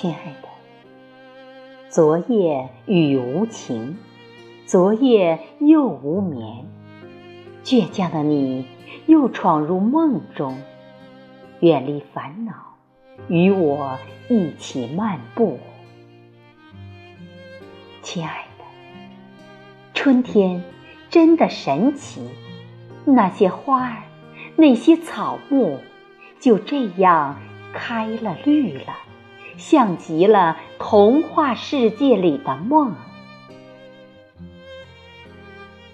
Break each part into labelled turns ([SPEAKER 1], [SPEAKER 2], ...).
[SPEAKER 1] 亲爱的，昨夜雨无情，昨夜又无眠，倔强的你又闯入梦中，远离烦恼，与我一起漫步。亲爱的，春天真的神奇，那些花儿，那些草木，就这样开了绿了。像极了童话世界里的梦，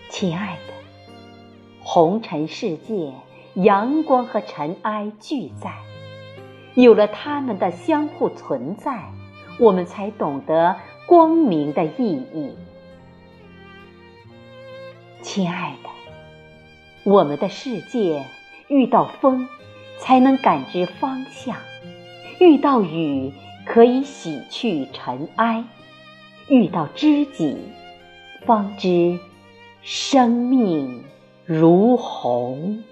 [SPEAKER 1] 亲爱的，红尘世界，阳光和尘埃俱在，有了它们的相互存在，我们才懂得光明的意义。亲爱的，我们的世界遇到风，才能感知方向；遇到雨。可以洗去尘埃，遇到知己，方知生命如虹。